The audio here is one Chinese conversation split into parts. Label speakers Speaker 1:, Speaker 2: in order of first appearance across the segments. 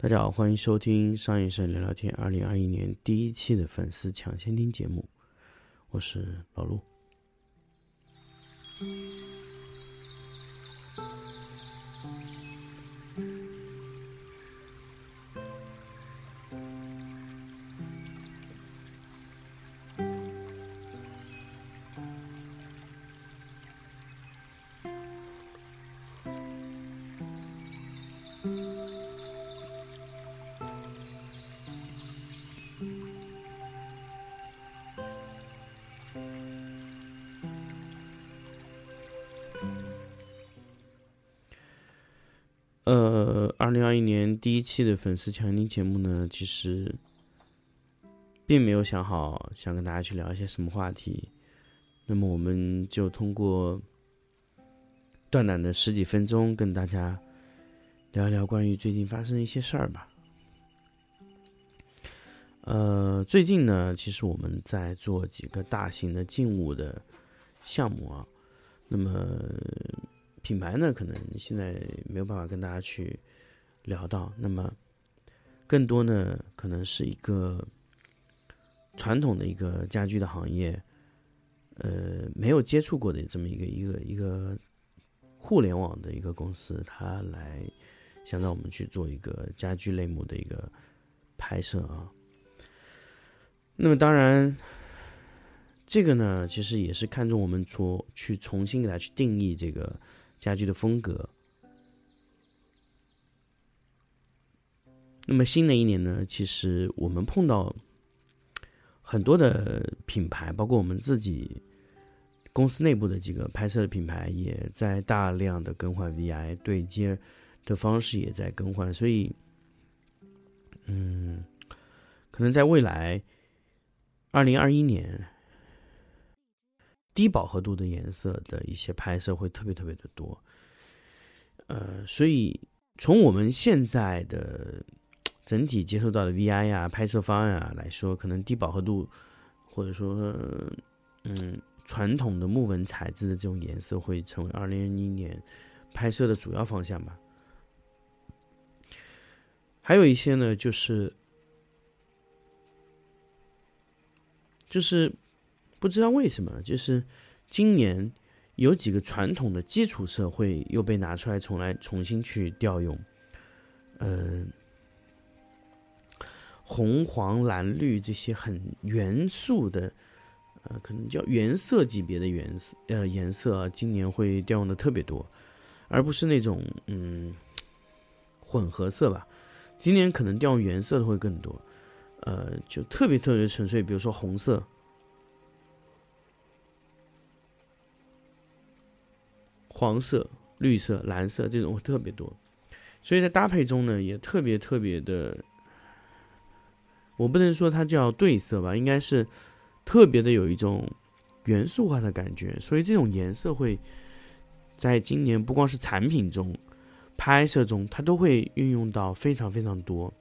Speaker 1: 大家好，欢迎收听商业社聊聊天二零二一年第一期的粉丝抢先听节目，我是老陆。呃，二零二一年第一期的粉丝强听节目呢，其实并没有想好想跟大家去聊一些什么话题，那么我们就通过断奶的十几分钟跟大家聊一聊关于最近发生的一些事儿吧。呃，最近呢，其实我们在做几个大型的静物的项目啊，那么。品牌呢，可能现在没有办法跟大家去聊到。那么，更多呢，可能是一个传统的一个家居的行业，呃，没有接触过的这么一个一个一个互联网的一个公司，它来想让我们去做一个家居类目的一个拍摄啊。那么，当然，这个呢，其实也是看中我们做去重新给它去定义这个。家具的风格。那么新的一年呢？其实我们碰到很多的品牌，包括我们自己公司内部的几个拍摄的品牌，也在大量的更换 VI 对接的方式，也在更换。所以，嗯，可能在未来二零二一年。低饱和度的颜色的一些拍摄会特别特别的多，呃，所以从我们现在的整体接收到的 VI 呀、拍摄方案啊来说，可能低饱和度或者说嗯传统的木纹材质的这种颜色会成为二零二一年拍摄的主要方向吧。还有一些呢，就是就是。不知道为什么，就是今年有几个传统的基础色会又被拿出来，重来重新去调用。呃，红、黄、蓝、绿这些很元素的，呃，可能叫原色级别的颜色，呃，颜色今年会调用的特别多，而不是那种嗯混合色吧。今年可能调用原色的会更多，呃，就特别特别纯粹，比如说红色。黄色、绿色、蓝色这种特别多，所以在搭配中呢，也特别特别的。我不能说它叫对色吧，应该是特别的有一种元素化的感觉。所以这种颜色会在今年不光是产品中、拍摄中，它都会运用到非常非常多。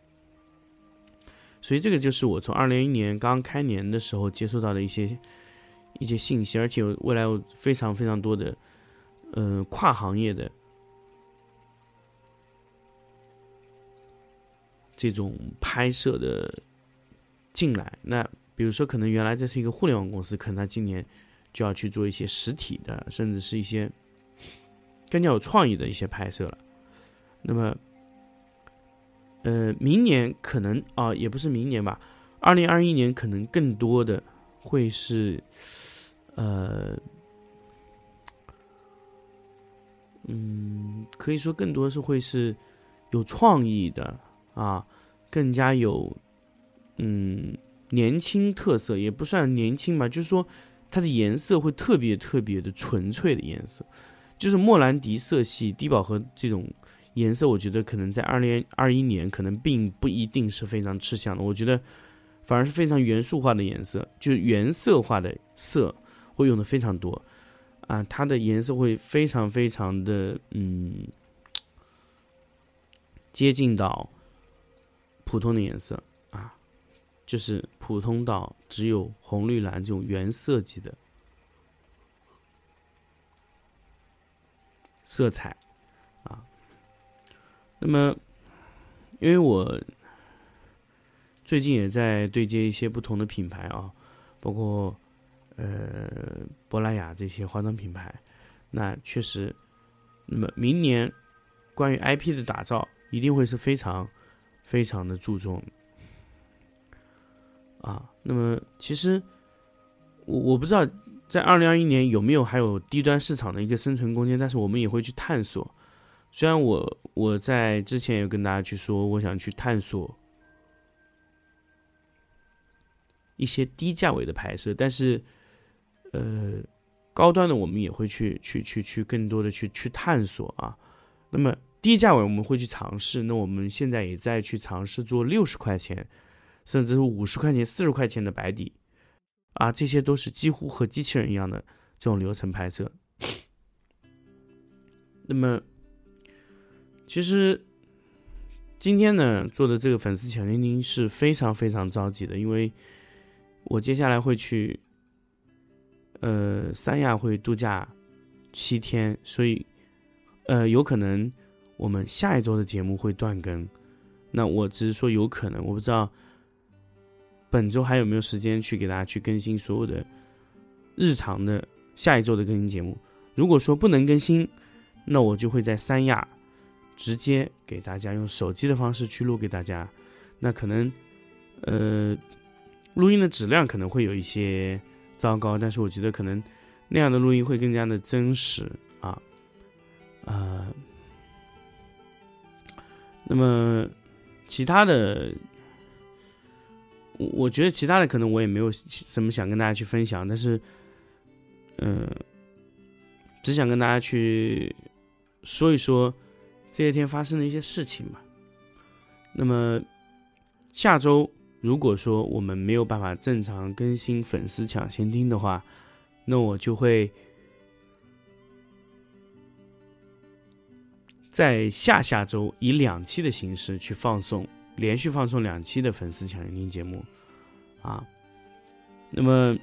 Speaker 1: 所以这个就是我从二零一年刚开年的时候接触到的一些一些信息，而且未来有非常非常多的。嗯，跨行业的这种拍摄的进来，那比如说，可能原来这是一个互联网公司，可能他今年就要去做一些实体的，甚至是一些更加有创意的一些拍摄了。那么，呃，明年可能啊，也不是明年吧，二零二一年可能更多的会是呃。嗯，可以说更多是会是有创意的啊，更加有嗯年轻特色，也不算年轻吧，就是说它的颜色会特别特别的纯粹的颜色，就是莫兰迪色系、低饱和这种颜色，我觉得可能在二零二一年可能并不一定是非常吃香的。我觉得反而是非常元素化的颜色，就是原色化的色会用的非常多啊，它的颜色会非常非常的嗯接近到普通的颜色啊，就是普通到只有红绿蓝这种原色级的。色彩，啊，那么，因为我最近也在对接一些不同的品牌啊，包括呃珀莱雅这些化妆品牌，那确实，那么明年关于 IP 的打造一定会是非常非常的注重，啊，那么其实我我不知道。在二零二一年有没有还有低端市场的一个生存空间？但是我们也会去探索。虽然我我在之前有跟大家去说，我想去探索一些低价位的拍摄，但是呃，高端的我们也会去去去去更多的去去探索啊。那么低价位我们会去尝试，那我们现在也在去尝试做六十块钱，甚至是五十块钱、四十块钱的白底。啊，这些都是几乎和机器人一样的这种流程拍摄。那么，其实今天呢做的这个粉丝小精灵是非常非常着急的，因为我接下来会去呃三亚会度假七天，所以呃有可能我们下一周的节目会断更。那我只是说有可能，我不知道。本周还有没有时间去给大家去更新所有的日常的下一周的更新节目？如果说不能更新，那我就会在三亚直接给大家用手机的方式去录给大家。那可能呃录音的质量可能会有一些糟糕，但是我觉得可能那样的录音会更加的真实啊啊。那么其他的。我我觉得其他的可能我也没有什么想跟大家去分享，但是，嗯，只想跟大家去说一说这些天发生的一些事情吧。那么下周如果说我们没有办法正常更新粉丝抢先听的话，那我就会在下下周以两期的形式去放送。连续放送两期的粉丝抢先听节目，啊，那么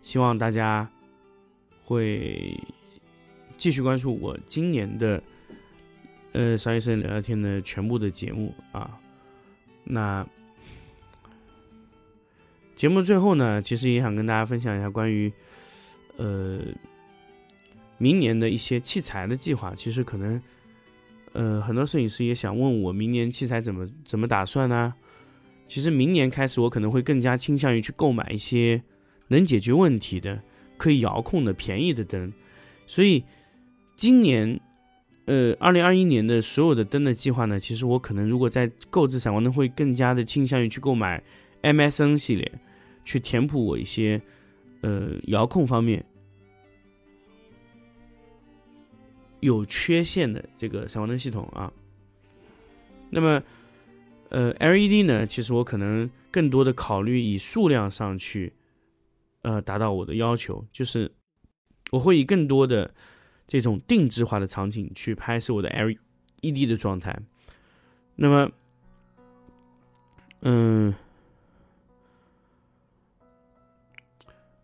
Speaker 1: 希望大家会继续关注我今年的呃商业摄影聊聊天的全部的节目啊。那节目最后呢，其实也想跟大家分享一下关于呃明年的一些器材的计划，其实可能。呃，很多摄影师也想问我明年器材怎么怎么打算呢？其实明年开始，我可能会更加倾向于去购买一些能解决问题的、可以遥控的、便宜的灯。所以今年，呃，二零二一年的所有的灯的计划呢，其实我可能如果在购置闪光灯，会更加的倾向于去购买 MSN 系列，去填补我一些呃遥控方面。有缺陷的这个闪光灯系统啊，那么，呃，LED 呢，其实我可能更多的考虑以数量上去，呃，达到我的要求，就是我会以更多的这种定制化的场景去拍摄我的 LED 的状态。那么，嗯，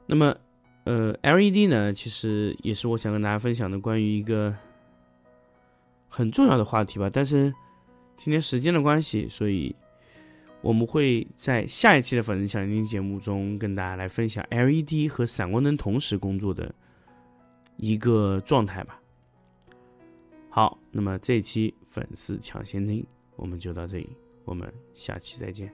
Speaker 1: 那么，呃，LED 呢，其实也是我想跟大家分享的关于一个。很重要的话题吧，但是今天时间的关系，所以我们会在下一期的粉丝小听节目中跟大家来分享 LED 和闪光灯同时工作的一个状态吧。好，那么这期粉丝抢先听我们就到这里，我们下期再见。